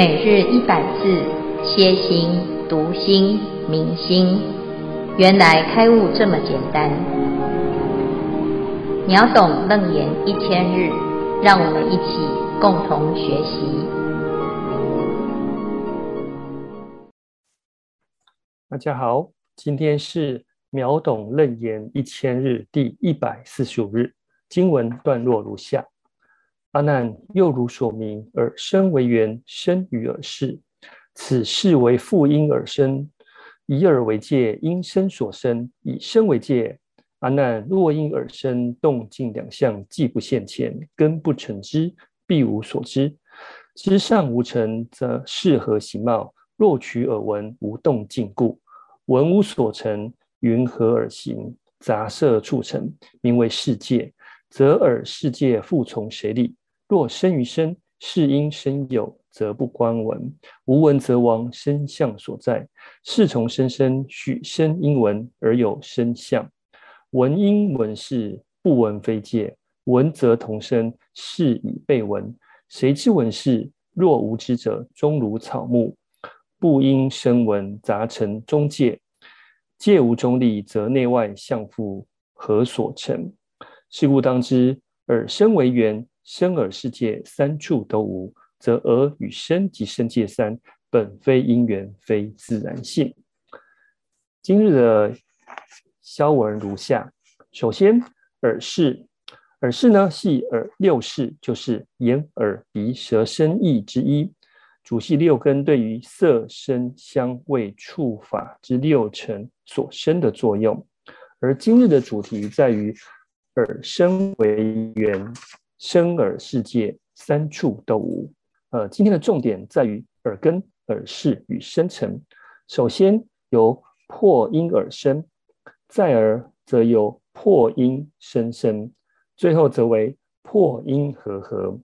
每日一百字，歇心、读心、明心，原来开悟这么简单。秒懂楞严一千日，让我们一起共同学习。大家好，今天是秒懂楞严一千日第一百四十五日，经文段落如下。阿难，又如所明，耳身为缘，生于耳识，此识为复因而生，以耳为界，因身所生，以身为界。阿难，若因耳生，动静两相，既不现前，根不成之，必无所知。知尚无成，则是何形貌？若取耳闻，无动静故，闻无所成，云何而行？杂色促成，名为世界，则耳世界复从谁立？若生于身，是因身有，则不观闻；无闻则亡，身相所在。是从身生，许身因闻而有身相。闻因闻事，不闻非界。闻则同生，是以被闻。谁知闻事？若无知者，终如草木。不因声闻，杂成中介。界无中立，则内外相复何所成？是故当知，耳身为缘。生耳世界三处都无，则耳与身及生界三本非因缘，非自然性。今日的消文如下：首先，耳识，耳识呢系耳六识，就是眼、耳、鼻、舌、身、意之一，主系六根对于色、声、香、味、触、法之六尘所生的作用。而今日的主题在于耳身为缘。生耳世界三处都无。呃，今天的重点在于耳根、耳识与生成。首先由破音而生，再而则由破音生生，最后则为破音合合。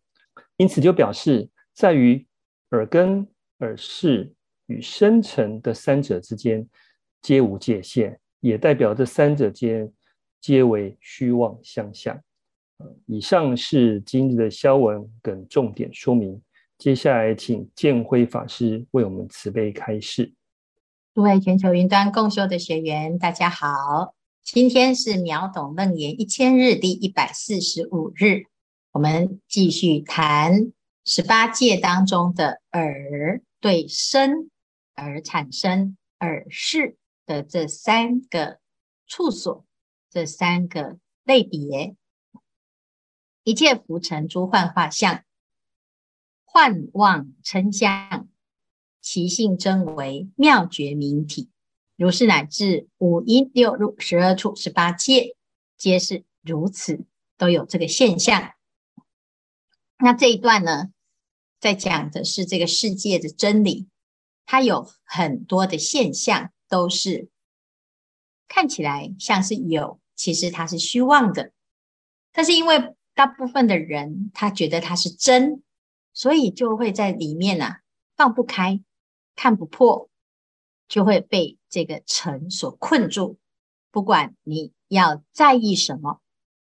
因此就表示，在于耳根、耳识与生成的三者之间，皆无界限，也代表这三者间皆为虚妄相像。以上是今日的消文跟重点说明。接下来，请建辉法师为我们慈悲开示。诸位全球云端共修的学员，大家好，今天是秒懂楞严一千日第一百四十五日，我们继续谈十八界当中的耳对身而产生耳识的这三个处所，这三个类别。一切浮尘诸幻化相，幻妄称相，其性真为妙觉明体。如是乃至五阴六入十二处十八界，皆是如此，都有这个现象。那这一段呢，在讲的是这个世界的真理，它有很多的现象，都是看起来像是有，其实它是虚妄的。但是因为大部分的人，他觉得他是真，所以就会在里面啊放不开，看不破，就会被这个尘所困住。不管你要在意什么，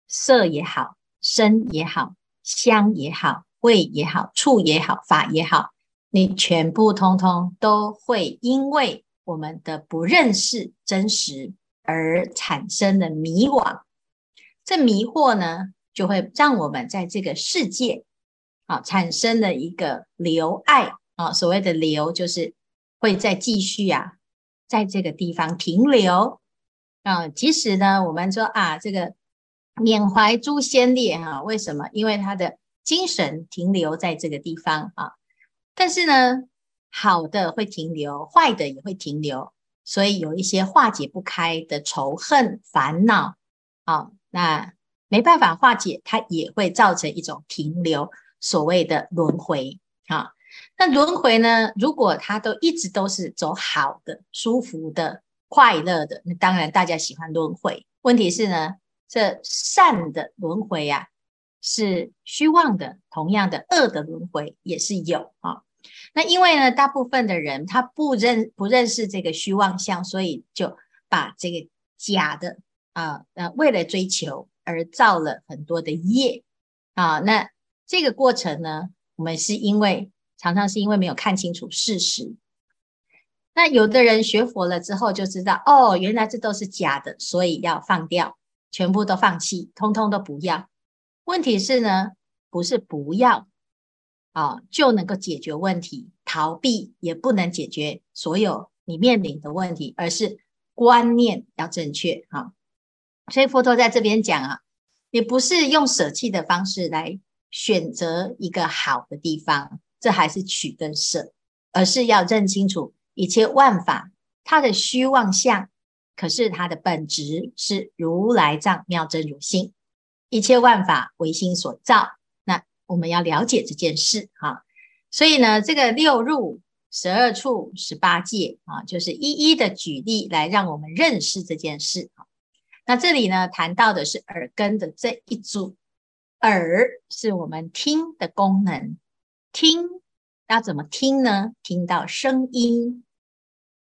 色也好，声也好，香也好，味也好，触也好，法也好，你全部通通都会因为我们的不认识真实而产生的迷惘。这迷惑呢，就会让我们在这个世界啊产生了一个留爱啊，所谓的留就是会再继续啊，在这个地方停留啊。即使呢，我们说啊，这个缅怀诸先烈哈，为什么？因为他的精神停留在这个地方啊。但是呢，好的会停留，坏的也会停留，所以有一些化解不开的仇恨、烦恼啊，那。没办法化解，它也会造成一种停留，所谓的轮回啊。那轮回呢？如果它都一直都是走好的、舒服的、快乐的，那当然大家喜欢轮回。问题是呢，这善的轮回啊是虚妄的，同样的恶的轮回也是有啊。那因为呢，大部分的人他不认不认识这个虚妄相，所以就把这个假的啊，呃，为了追求。而造了很多的业啊，那这个过程呢，我们是因为常常是因为没有看清楚事实。那有的人学佛了之后就知道，哦，原来这都是假的，所以要放掉，全部都放弃，通通都不要。问题是呢，不是不要啊、就能够解决问题，逃避也不能解决所有你面临的问题，而是观念要正确啊、所以佛陀在这边讲啊，也不是用舍弃的方式来选择一个好的地方，这还是取跟舍，而是要认清楚。一切万法，它的虚妄相，可是它的本质是如来藏妙真如性。一切万法唯心所造，那我们要了解这件事哈。所以呢，这个六入、十二处、十八界啊，就是一一的举例来让我们认识这件事。那这里呢，谈到的是耳根的这一组，耳是我们听的功能，听要怎么听呢？听到声音。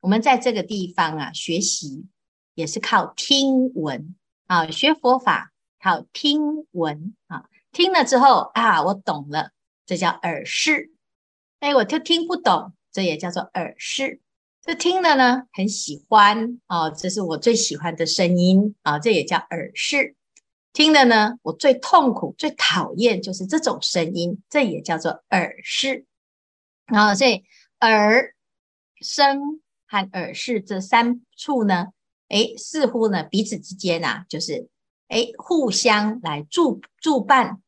我们在这个地方啊，学习也是靠听闻啊，学佛法靠听闻啊，听了之后啊，我懂了，这叫耳识。哎，我就听不懂，这也叫做耳识。这听了呢，很喜欢啊，这是我最喜欢的声音啊，这也叫耳饰。听了呢，我最痛苦、最讨厌就是这种声音，这也叫做耳饰。啊，所以耳声。和耳饰这三处呢，诶，似乎呢彼此之间啊，就是诶互相来助助伴。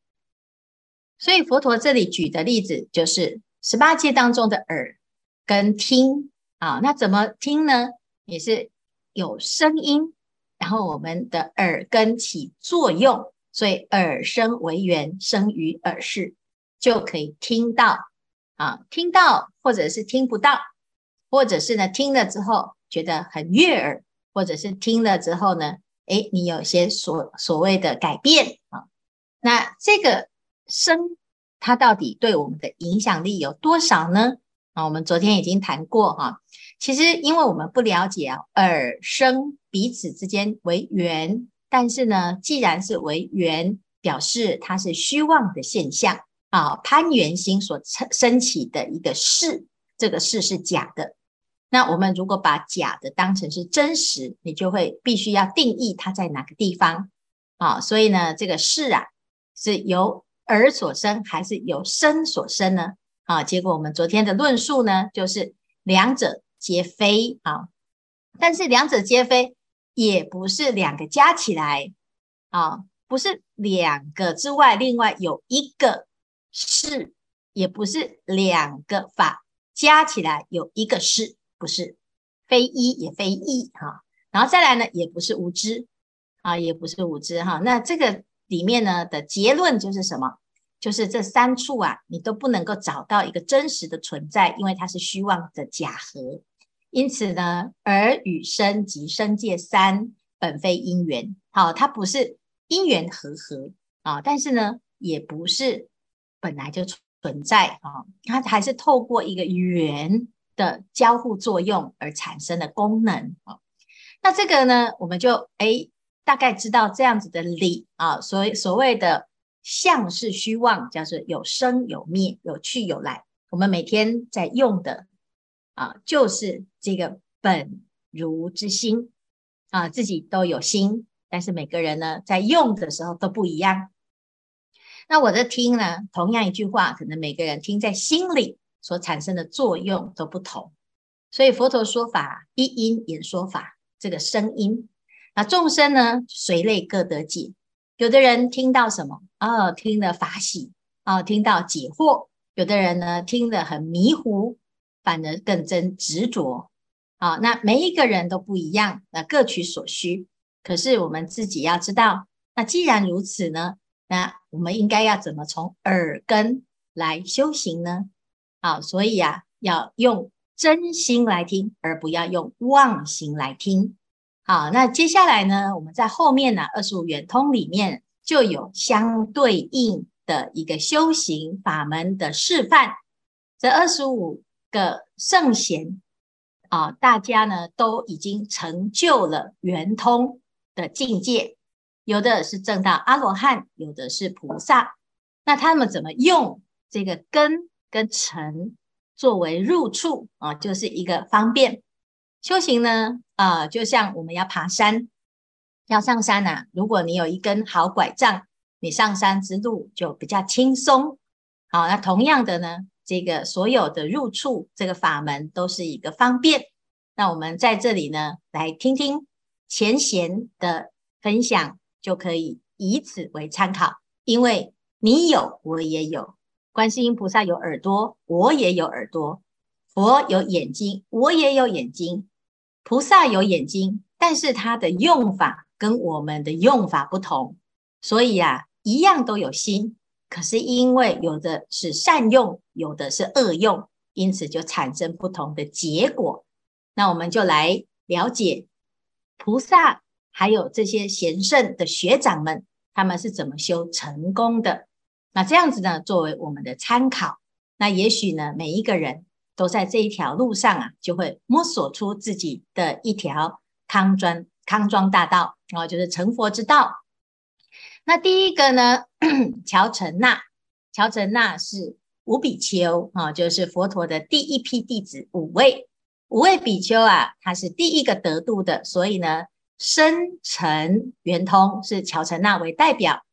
所以佛陀这里举的例子就是十八界当中的耳跟听啊，那怎么听呢？也是有声音，然后我们的耳根起作用，所以耳声为源，生于耳室，就可以听到啊，听到或者是听不到。或者是呢，听了之后觉得很悦耳，或者是听了之后呢，诶，你有些所所谓的改变啊。那这个声，它到底对我们的影响力有多少呢？啊，我们昨天已经谈过哈。其实因为我们不了解啊，耳声彼此之间为缘，但是呢，既然是为缘，表示它是虚妄的现象啊，攀缘心所升起的一个事，这个事是假的。那我们如果把假的当成是真实，你就会必须要定义它在哪个地方啊？所以呢，这个事啊，是由耳所生还是由声所生呢？啊，结果我们昨天的论述呢，就是两者皆非啊。但是两者皆非，也不是两个加起来啊，不是两个之外另外有一个是，也不是两个法加起来有一个是。不是非一也非一哈，然后再来呢，也不是无知啊，也不是无知哈。那这个里面呢的结论就是什么？就是这三处啊，你都不能够找到一个真实的存在，因为它是虚妄的假合。因此呢，耳与声及声界三本非因缘，好，它不是因缘和合啊，但是呢，也不是本来就存在啊，它还是透过一个缘。的交互作用而产生的功能啊，那这个呢，我们就诶大概知道这样子的理啊，所所谓的相是虚妄，叫做有生有灭，有去有来。我们每天在用的啊，就是这个本如之心啊，自己都有心，但是每个人呢，在用的时候都不一样。那我的听呢，同样一句话，可能每个人听在心里。所产生的作用都不同，所以佛陀说法一因演说法，这个声音，那众生呢随类各得解。有的人听到什么哦，听了法喜哦，听到解惑；有的人呢听得很迷糊，反而更增执着。啊、那每一个人都不一样，那各取所需。可是我们自己要知道，那既然如此呢，那我们应该要怎么从耳根来修行呢？好，所以啊，要用真心来听，而不要用妄心来听。好，那接下来呢，我们在后面呢，二十五圆通里面就有相对应的一个修行法门的示范。这二十五个圣贤啊，大家呢都已经成就了圆通的境界，有的是证到阿罗汉，有的是菩萨。那他们怎么用这个根？跟尘作为入处啊，就是一个方便。修行呢，啊、就像我们要爬山，要上山呐、啊，如果你有一根好拐杖，你上山之路就比较轻松。好，那同样的呢，这个所有的入处，这个法门都是一个方便。那我们在这里呢，来听听前贤的分享，就可以以此为参考。因为你有，我也有；观世音菩萨有耳朵，我也有耳朵；佛有眼睛，我也有眼睛。菩萨有眼睛，但是他的用法跟我们的用法不同，所以啊，一样都有心，可是因为有的是善用，有的是恶用，因此就产生不同的结果。那我们就来了解菩萨还有这些贤圣的学长们，他们是怎么修成功的。那这样子呢，作为我们的参考。那也许呢，每一个人。都在这一条路上啊，就会摸索出自己的一条康庄康庄大道啊，就是成佛之道。那第一个呢，乔陈那，乔陈那是五比丘啊，就是佛陀的第一批弟子五位，五位比丘啊，他是第一个得度的，所以呢，声闻圆通是乔陈那为代表。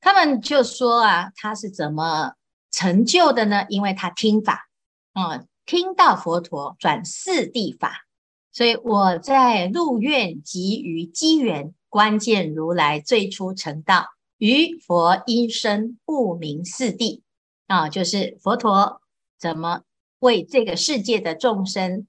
他们就说啊，他是怎么成就的呢？因为他听法。嗯，听到佛陀转四谛法，所以我在入院即于机缘关键如来最初成道，于佛音声悟明四谛啊，就是佛陀怎么为这个世界的众生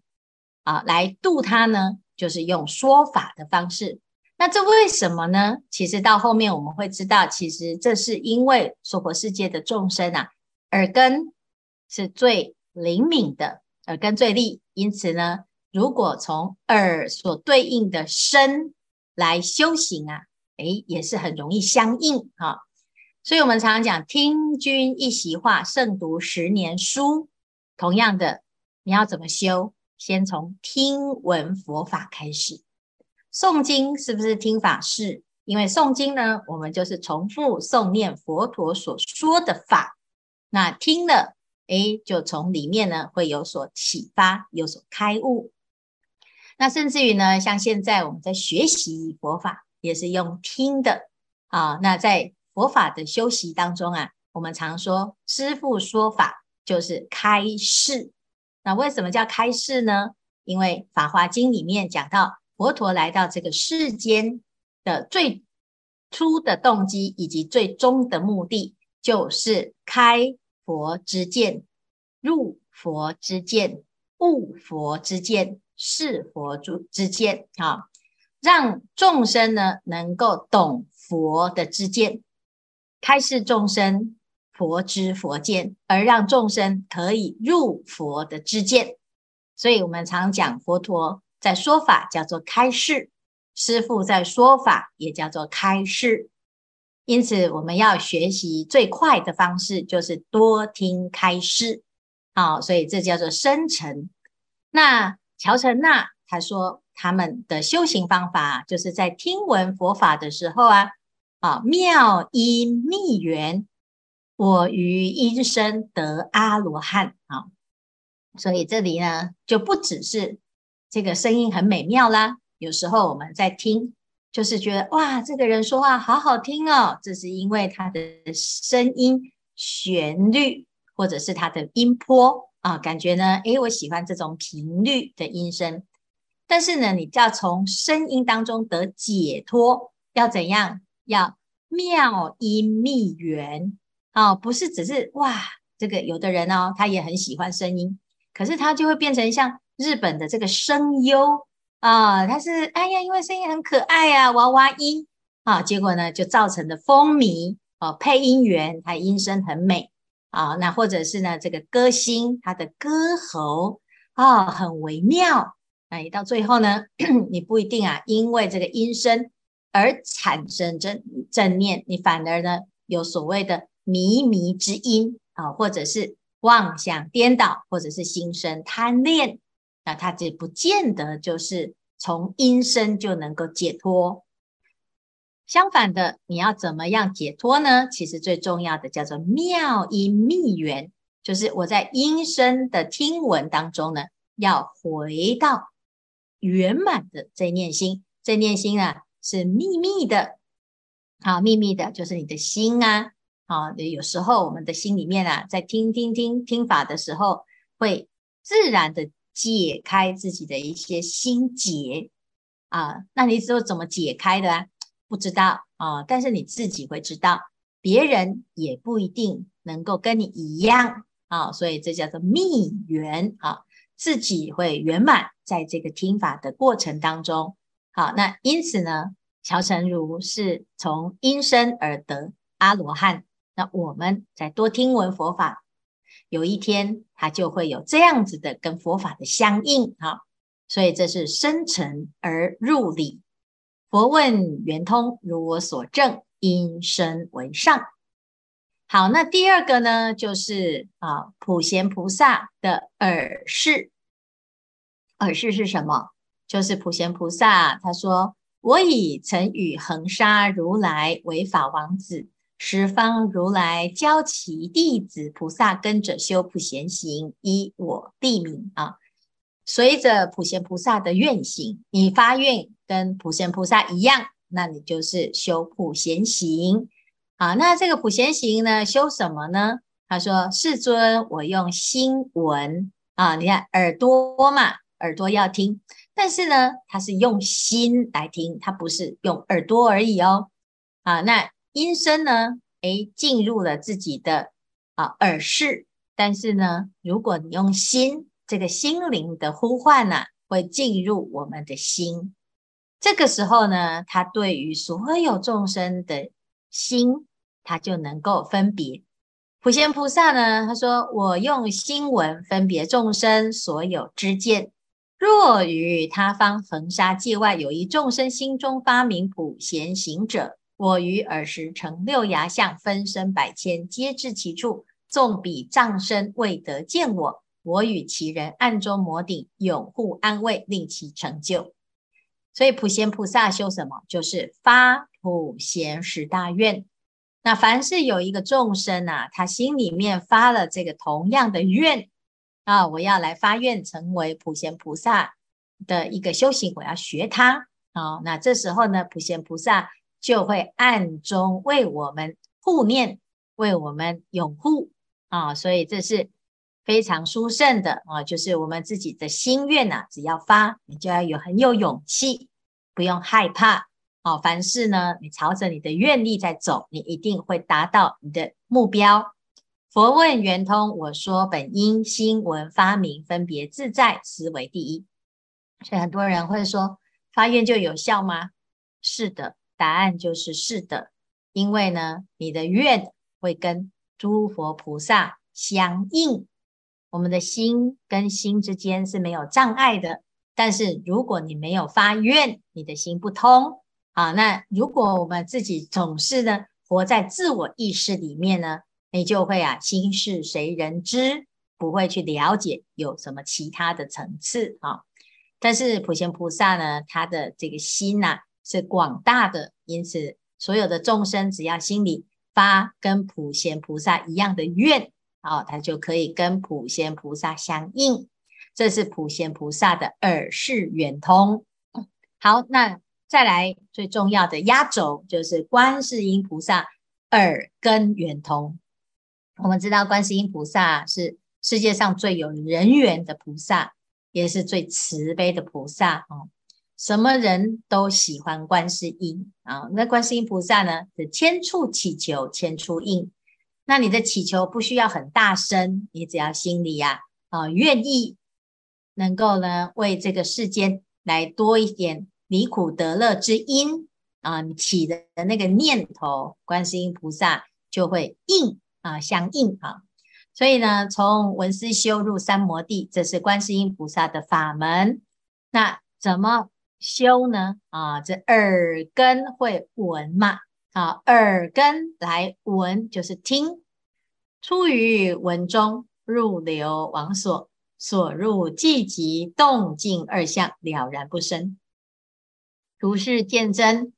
啊来度他呢？就是用说法的方式。那这为什么呢？其实到后面我们会知道，其实这是因为娑婆世界的众生啊，耳根是最。灵敏的耳根最利，因此呢，如果从耳所对应的身来修行啊，诶，也是很容易相应哈。所以我们常常讲，听君一席话，胜读十年书。同样的，你要怎么修？先从听闻佛法开始。诵经是不是听法是？因为诵经呢，我们就是重复诵念佛陀所说的法。那听了。诶，就从里面呢会有所启发，有所开悟。那甚至于呢，像现在我们在学习佛法，也是用听的啊。那在佛法的修习当中啊，我们常说师父说法就是开示。那为什么叫开示呢？因为《法华经》里面讲到，佛陀来到这个世间的最初的动机以及最终的目的，就是开。佛之见，入佛之见，悟佛之见，是佛之之见啊，让众生呢能够懂佛的知见，开示众生佛知佛见，而让众生可以入佛的知见。所以，我们常讲佛陀在说法叫做开示，师父在说法也叫做开示。因此，我们要学习最快的方式就是多听开示，好，所以这叫做生成。那乔陈那他说，他们的修行方法就是在听闻佛法的时候啊，啊，妙音密缘，我于音声得阿罗汉啊。所以这里呢，就不只是这个声音很美妙啦，有时候我们在听。就是觉得哇，这个人说话好好听哦，这是因为他的声音旋律，或者是他的音波啊，感觉呢，诶，我喜欢这种频率的音声。但是呢，你要从声音当中得解脱，要怎样？要妙音密缘啊，不是只是哇，这个有的人哦，他也很喜欢声音，可是他就会变成像日本的这个声优。啊，他是哎呀，因为声音很可爱啊，娃娃音啊，结果呢就造成的风靡哦。配音员他音声很美啊，那或者是呢这个歌星他的歌喉啊很微妙，那你，到最后呢，你不一定啊，因为这个音声而产生正正念，你反而呢有所谓的靡靡之音啊，或者是妄想颠倒，或者是心生贪恋。那他这不见得就是从音声就能够解脱。相反的，你要怎么样解脱呢？其实最重要的叫做妙音密缘，就是我在音声的听闻当中呢，要回到圆满的这念心。这念心啊，是秘密的，好，秘密的，就是你的心啊。好，有时候我们的心里面啊，在听听听听法的时候，会自然的解开自己的一些心结啊。那你是怎么解开的啊？不知道啊，但是你自己会知道，别人也不一定能够跟你一样啊。所以这叫做密圆啊，自己会圆满在这个听法的过程当中。好，那因此呢，乔成如是从音声而得阿罗汉。那我们再多听闻佛法，有一天他就会有这样子的跟佛法的相应啊，所以这是生沉而入理。佛问圆通，如我所证，音声为上。好，那第二个呢，就是啊，普贤菩萨的耳视。耳视是什么？就是普贤菩萨他说：“我已曾与恒沙如来为法王子。”十方如来教其弟子菩萨跟着修普贤行，依我地名啊，随着普贤菩萨的愿行，你发愿跟普贤菩萨一样，那你就是修普贤行啊。那这个普贤行呢，修什么呢？他说：“世尊，我用心闻啊，你看耳朵嘛，耳朵要听，但是呢，他是用心来听，他不是用耳朵而已哦。啊，那。”音声呢？诶，进入了自己的啊耳识，但是呢，如果你用心，这个心灵的呼唤呢、啊，会进入我们的心。这个时候呢，他对于所有众生的心，他就能够分别。普贤菩萨呢，他说：“我用心闻分别众生所有知见。若于他方恒沙界外，有一众生心中发明普贤行者。”我于尔时成六牙相，分身百千，皆至其处。纵彼障身未得见我，我与其人暗中摩顶，拥护安慰，令其成就。所以普贤菩萨修什么？就是发普贤十大愿。那凡是有一个众生啊，他心里面发了这个同样的愿啊，我要来发愿成为普贤菩萨的一个修行，我要学他啊。那这时候呢，普贤菩萨。就会暗中为我们护念，为我们拥护啊，所以这是非常殊胜的啊，就是我们自己的心愿呐、啊，只要发，你就要有很有勇气，不用害怕啊。凡事呢，你朝着你的愿力在走，你一定会达到你的目标。佛问圆通，我说本因心闻发明分别自在，实为第一。所以很多人会说，发愿就有效吗？是的。答案就是是的，因为呢，你的愿会跟诸佛菩萨相应，我们的心跟心之间是没有障碍的。但是如果你没有发愿，你的心不通啊。那如果我们自己总是呢活在自我意识里面呢，你就会啊心事谁人知，不会去了解有什么其他的层次啊。但是普贤菩萨呢，他的这个心呐、啊。是广大的，因此所有的众生只要心里发跟普贤菩萨一样的愿，哦，他就可以跟普贤菩萨相应。这是普贤菩萨的耳识圆通。好，那再来最重要的压轴就是观世音菩萨耳根圆通。我们知道观世音菩萨是世界上最有人缘的菩萨，也是最慈悲的菩萨哦。什么人都喜欢观世音啊！那观世音菩萨呢，是千处祈求千处应。那你的祈求不需要很大声，你只要心里呀啊愿意，能够呢为这个世间来多一点离苦得乐之因啊，你起的那个念头，观世音菩萨就会应啊相应啊。所以呢，从闻思修入三摩地，这是观世音菩萨的法门。那怎么？修呢啊，这耳根会闻嘛啊，耳根来闻就是听，出于闻中，入流王所，所入寂极动静二相了然不生。如是见真，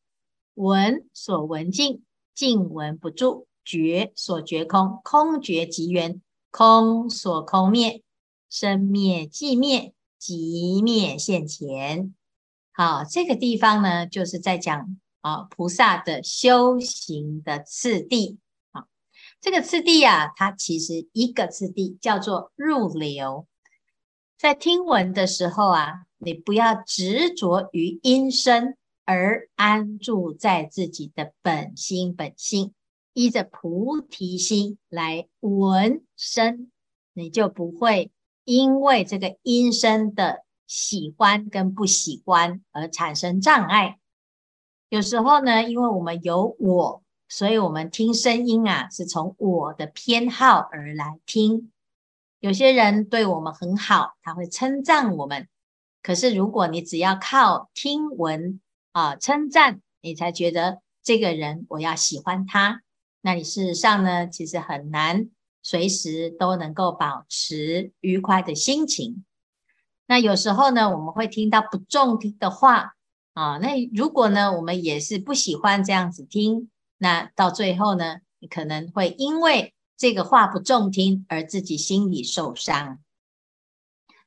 闻所闻尽，尽闻不住；觉所觉空，空觉即缘。空所空灭，生灭寂灭，即灭现前。啊，这个地方呢，就是在讲啊，菩萨的修行的次第。啊，这个次第啊，它其实一个次第叫做入流。在听闻的时候啊，你不要执着于音声，而安住在自己的本心本性，依着菩提心来闻声，你就不会因为这个音声的喜欢跟不喜欢而产生障碍。有时候呢，因为我们有我，所以我们听声音啊，是从我的偏好而来听。有些人对我们很好，他会称赞我们。可是如果你只要靠听闻啊称赞，你才觉得这个人我要喜欢他，那你事实上呢，其实很难随时都能够保持愉快的心情。那有时候呢，我们会听到不中听的话啊。那如果呢，我们也是不喜欢这样子听，那到最后呢，你可能会因为这个话不中听而自己心里受伤。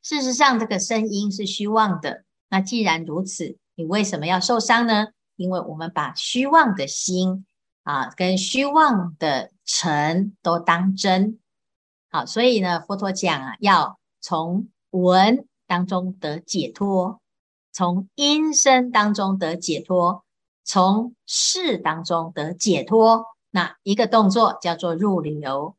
事实上，这个声音是虚妄的。那既然如此，你为什么要受伤呢？因为我们把虚妄的心啊，跟虚妄的尘都当真。好，所以呢，佛陀讲啊，要从闻。当中得解脱，从音声当中得解脱，从事当中得解脱。那一个动作叫做入流，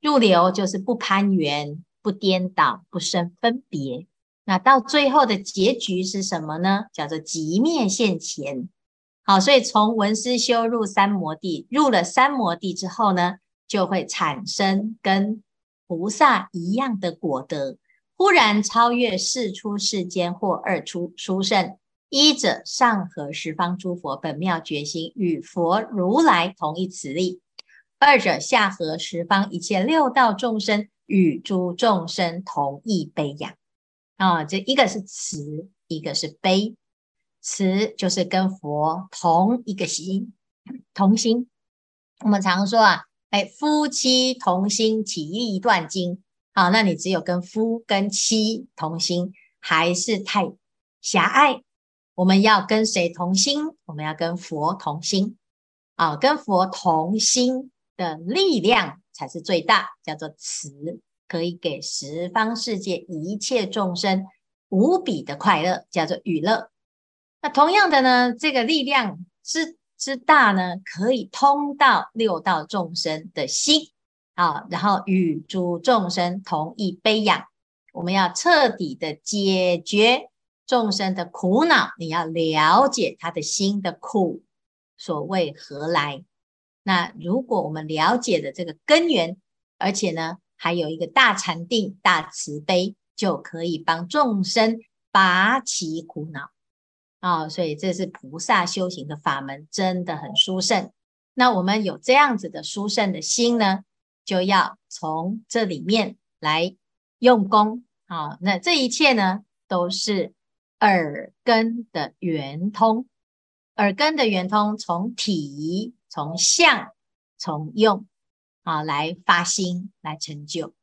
入流就是不攀缘、不颠倒、不生分别。那到最后的结局是什么呢？叫做极灭现前。好，所以从闻思修入三摩地，入了三摩地之后呢，就会产生跟菩萨一样的果德。忽然超越世出世间或二出殊胜，依者上合十方诸佛本妙觉心，与佛如来同一慈力；二者下合十方一切六道众生，与诸众生同一悲仰。啊，这一个是慈，一个是悲。慈就是跟佛同一个心，同心。我们常说啊，哎，夫妻同心，其义断金。好，那你只有跟夫跟妻同心，还是太狭隘。我们要跟谁同心？我们要跟佛同心。啊，跟佛同心的力量才是最大，叫做慈，可以给十方世界一切众生无比的快乐，叫做娱乐。那同样的呢，这个力量之之大呢，可以通到六道众生的心。好，然后与诸众生同一悲仰，我们要彻底的解决众生的苦恼。你要了解他的心的苦，所谓何来？那如果我们了解了这个根源，而且呢，还有一个大禅定、大慈悲，就可以帮众生拔其苦恼。啊、所以这是菩萨修行的法门，真的很殊胜。那我们有这样子的殊胜的心呢？就要从这里面来用功啊！那这一切呢，都是耳根的圆通，耳根的圆通从体、从相、从用啊来发心来成就。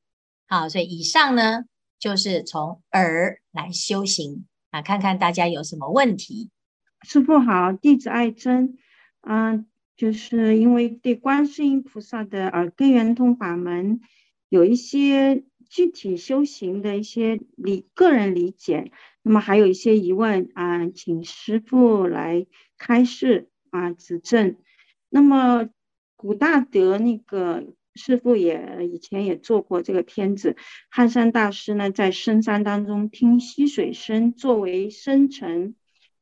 好，所以以上呢，就是从耳来修行啊，看看大家有什么问题。师父好，弟子爱真，嗯。就是因为对观世音菩萨的耳根圆通法门有一些具体修行的一些理个人理解，那么还有一些疑问啊，请师父来开示啊指正。那么古大德那个师父也以前也做过这个片子，汉山大师呢在深山当中听溪水声作为僧尘，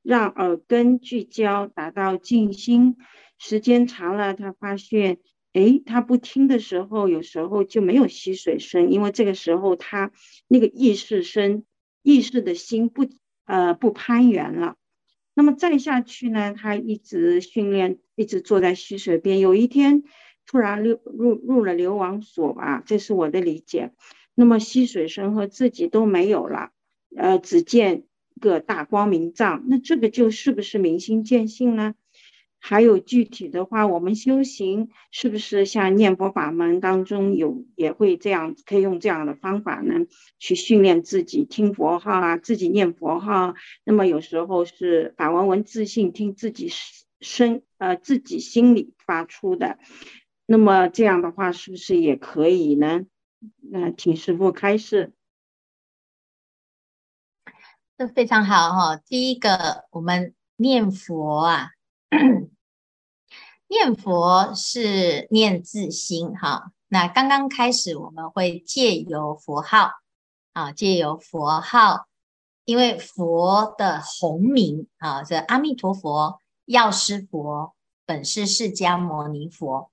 让耳根聚焦，达到静心。时间长了，他发现，哎，他不听的时候，有时候就没有溪水声，因为这个时候他那个意识声、意识的心不呃不攀缘了。那么再下去呢，他一直训练，一直坐在溪水边。有一天，突然入入入了流亡所吧，这是我的理解。那么溪水声和自己都没有了，呃，只见个大光明藏。那这个就是不是明心见性呢？还有具体的话，我们修行是不是像念佛法门当中有也会这样，可以用这样的方法呢？去训练自己听佛号啊，自己念佛号。那么有时候是法文文自性，听自己身呃自己心里发出的。那么这样的话，是不是也可以呢？那请师父开示。这非常好哈。第一个，我们念佛啊。念佛是念自心哈，那刚刚开始我们会借由佛号啊，借由佛号，因为佛的洪名啊，这阿弥陀佛、药师佛、本师释迦牟尼佛，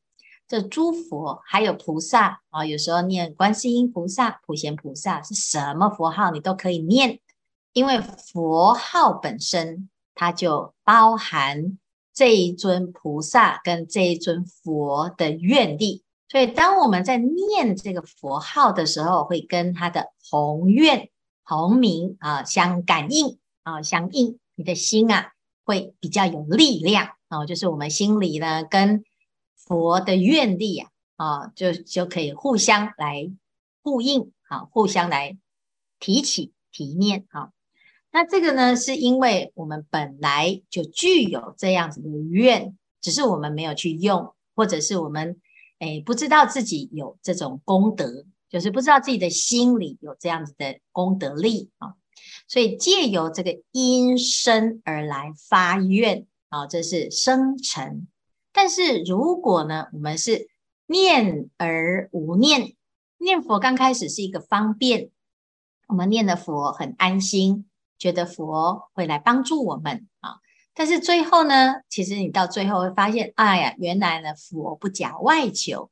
这诸佛还有菩萨啊，有时候念观世音菩萨、普贤菩萨是什么佛号你都可以念，因为佛号本身它就包含。这一尊菩萨跟这一尊佛的愿力，所以当我们在念这个佛号的时候，会跟他的宏愿、宏名啊相感应啊相应，你的心啊会比较有力量啊，就是我们心里呢跟佛的愿力啊啊就就可以互相来呼应啊，互相来提起提念啊。那这个呢，是因为我们本来就具有这样子的愿，只是我们没有去用，或者是我们诶不知道自己有这种功德，就是不知道自己的心里有这样子的功德力啊。所以借由这个因生而来发愿啊，这是生成。但是如果呢，我们是念而无念，念佛刚开始是一个方便，我们念的佛很安心。觉得佛会来帮助我们啊，但是最后呢，其实你到最后会发现，哎呀，原来呢，佛不假外求，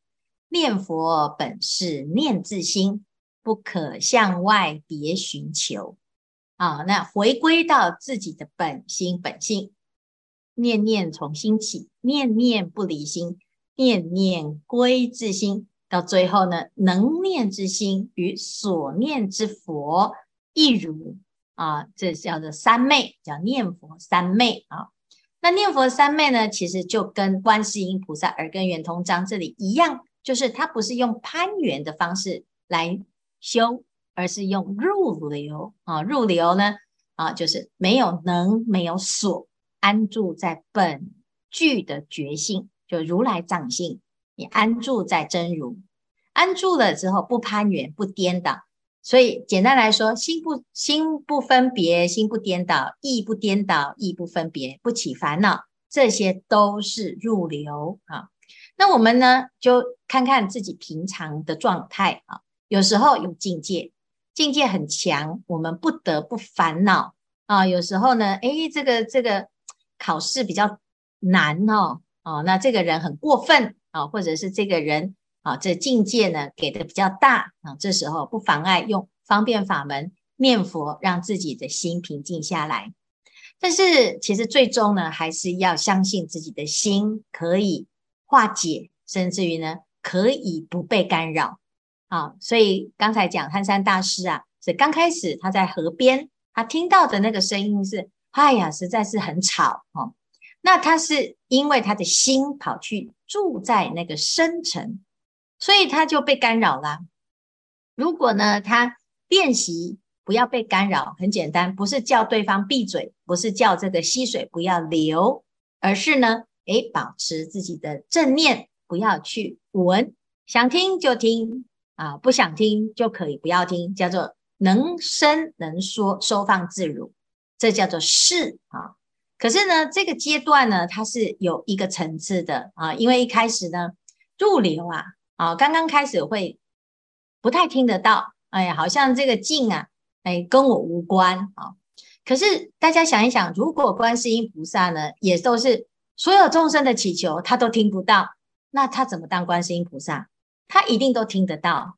念佛本是念自心，不可向外别寻求啊。那回归到自己的本心本性，念念从心起，念念不离心，念念归自心，到最后呢，能念之心与所念之佛一如。啊，这叫做三昧，叫念佛三昧啊。那念佛三昧呢，其实就跟观世音菩萨耳根圆通章这里一样，就是它不是用攀缘的方式来修，而是用入流啊。入流呢，啊，就是没有能，没有所，安住在本具的觉性，就如来藏性，你安住在真如，安住了之后不攀缘，不颠倒。所以简单来说，心不心不分别，心不颠倒，意不颠倒，意不分别，不起烦恼，这些都是入流啊。那我们呢，就看看自己平常的状态啊。有时候有境界，境界很强，我们不得不烦恼啊。有时候呢，诶，这个这个考试比较难哦，哦，那这个人很过分啊，或者是这个人。啊，这境界呢给的比较大啊，这时候不妨碍用方便法门念佛，让自己的心平静下来。但是其实最终呢，还是要相信自己的心可以化解，甚至于呢可以不被干扰。啊，所以刚才讲汉山大师啊，是刚开始他在河边，他听到的那个声音是，哎呀，实在是很吵哦。那他是因为他的心跑去住在那个深沉。所以他就被干扰了。如果呢，他练习不要被干扰，很简单，不是叫对方闭嘴，不是叫这个溪水不要流，而是呢，诶，保持自己的正念，不要去闻，想听就听啊，不想听就可以不要听，叫做能伸能缩，收放自如，这叫做是啊。可是呢，这个阶段呢，它是有一个层次的啊，因为一开始呢，入流啊。啊，刚刚开始会不太听得到，哎呀，好像这个静啊，哎，跟我无关啊。可是大家想一想，如果观世音菩萨呢，也都是所有众生的祈求，他都听不到，那他怎么当观世音菩萨？他一定都听得到。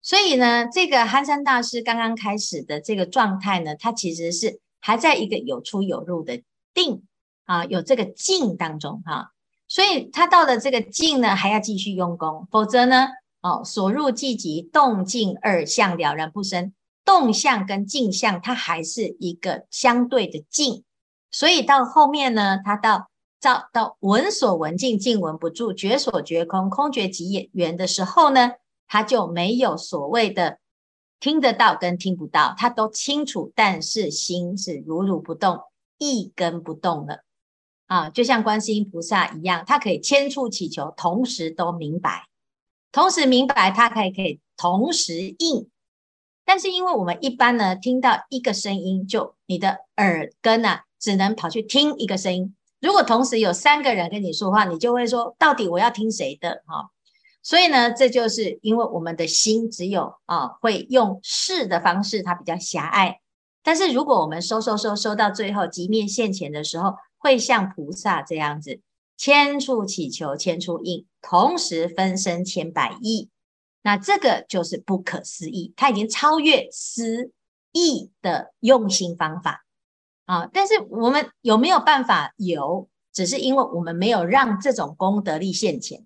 所以呢，这个憨山大师刚刚开始的这个状态呢，他其实是还在一个有出有入的定啊，有这个境当中哈。所以他到了这个静呢，还要继续用功，否则呢，哦，所入寂寂，动静二相了然不生。动相跟静相，它还是一个相对的静。所以到后面呢，他到照到闻所闻尽，尽闻不住，觉所觉空，空觉即圆的时候呢，他就没有所谓的听得到跟听不到，他都清楚，但是心是如如不动，一根不动了啊，就像观世音菩萨一样，他可以千处祈求，同时都明白，同时明白，他还可以同时应。但是因为我们一般呢，听到一个声音，就你的耳根啊，只能跑去听一个声音。如果同时有三个人跟你说话，你就会说，到底我要听谁的？哈，所以呢，这就是因为我们的心只有啊，会用视的方式，它比较狭隘。但是如果我们收收收收到最后寂灭现前的时候，会像菩萨这样子，千处祈求千处应，同时分身千百亿。那这个就是不可思议，它已经超越思议的用心方法啊！但是我们有没有办法？有，只是因为我们没有让这种功德力现前，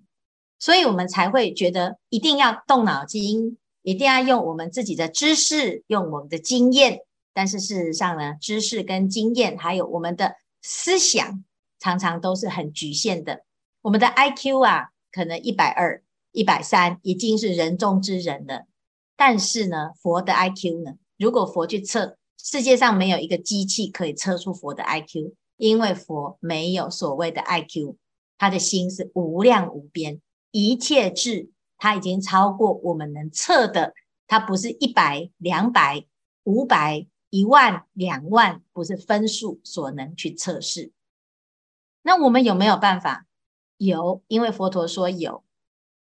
所以我们才会觉得一定要动脑筋，一定要用我们自己的知识，用我们的经验。但是事实上呢，知识跟经验还有我们的思想，常常都是很局限的。我们的 IQ 啊，可能一百二。一百三已经是人中之人了，但是呢，佛的 IQ 呢？如果佛去测，世界上没有一个机器可以测出佛的 IQ，因为佛没有所谓的 IQ，他的心是无量无边，一切智，他已经超过我们能测的，他不是一百、两百、五百、一万、两万，不是分数所能去测试。那我们有没有办法？有，因为佛陀说有。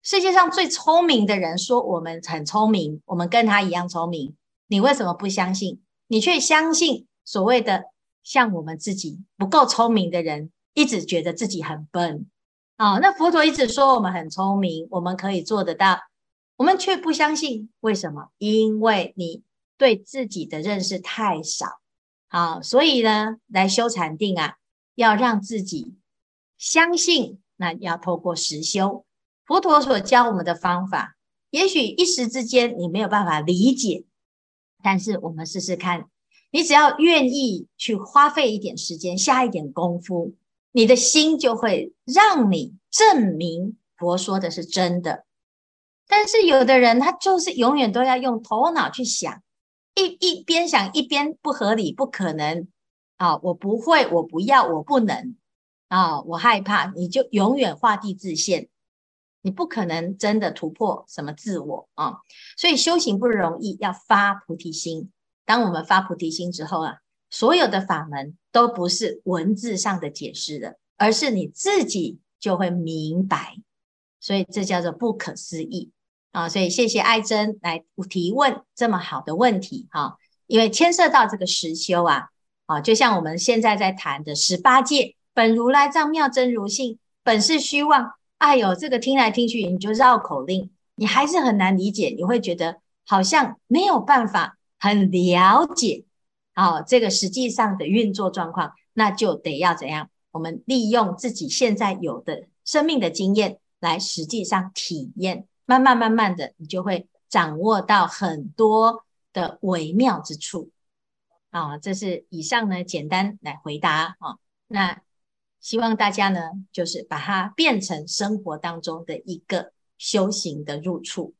世界上最聪明的人说我们很聪明，我们跟他一样聪明。你为什么不相信？你却相信所谓的像我们自己不够聪明的人，一直觉得自己很笨啊、那佛陀一直说我们很聪明，我们可以做得到，我们却不相信。为什么？因为你对自己的认识太少啊、哦。所以呢，来修禅定啊，要让自己相信，那要透过实修。佛陀所教我们的方法，也许一时之间你没有办法理解，但是我们试试看，你只要愿意去花费一点时间，下一点功夫，你的心就会让你证明佛说的是真的。但是有的人他就是永远都要用头脑去想，一一边想一边不合理，不可能啊！我不会，我不要，我不能啊！我害怕，你就永远画地自限。你不可能真的突破什么自我啊，所以修行不容易，要发菩提心。当我们发菩提心之后啊，所有的法门都不是文字上的解释的，而是你自己就会明白。所以这叫做不可思议啊！所以谢谢爱珍来提问这么好的问题哈，因为牵涉到这个实修啊，啊，就像我们现在在谈的十八界，本如来藏妙真如性，本是虚妄。哎呦，这个听来听去你就绕口令，你还是很难理解，你会觉得好像没有办法很了解啊，这个实际上的运作状况，那就得要怎样？我们利用自己现在有的生命的经验来实际上体验，慢慢慢慢的，你就会掌握到很多的微妙之处啊。这是以上呢，简单来回答啊，那。希望大家呢，就是把它变成生活当中的一个修行的入处。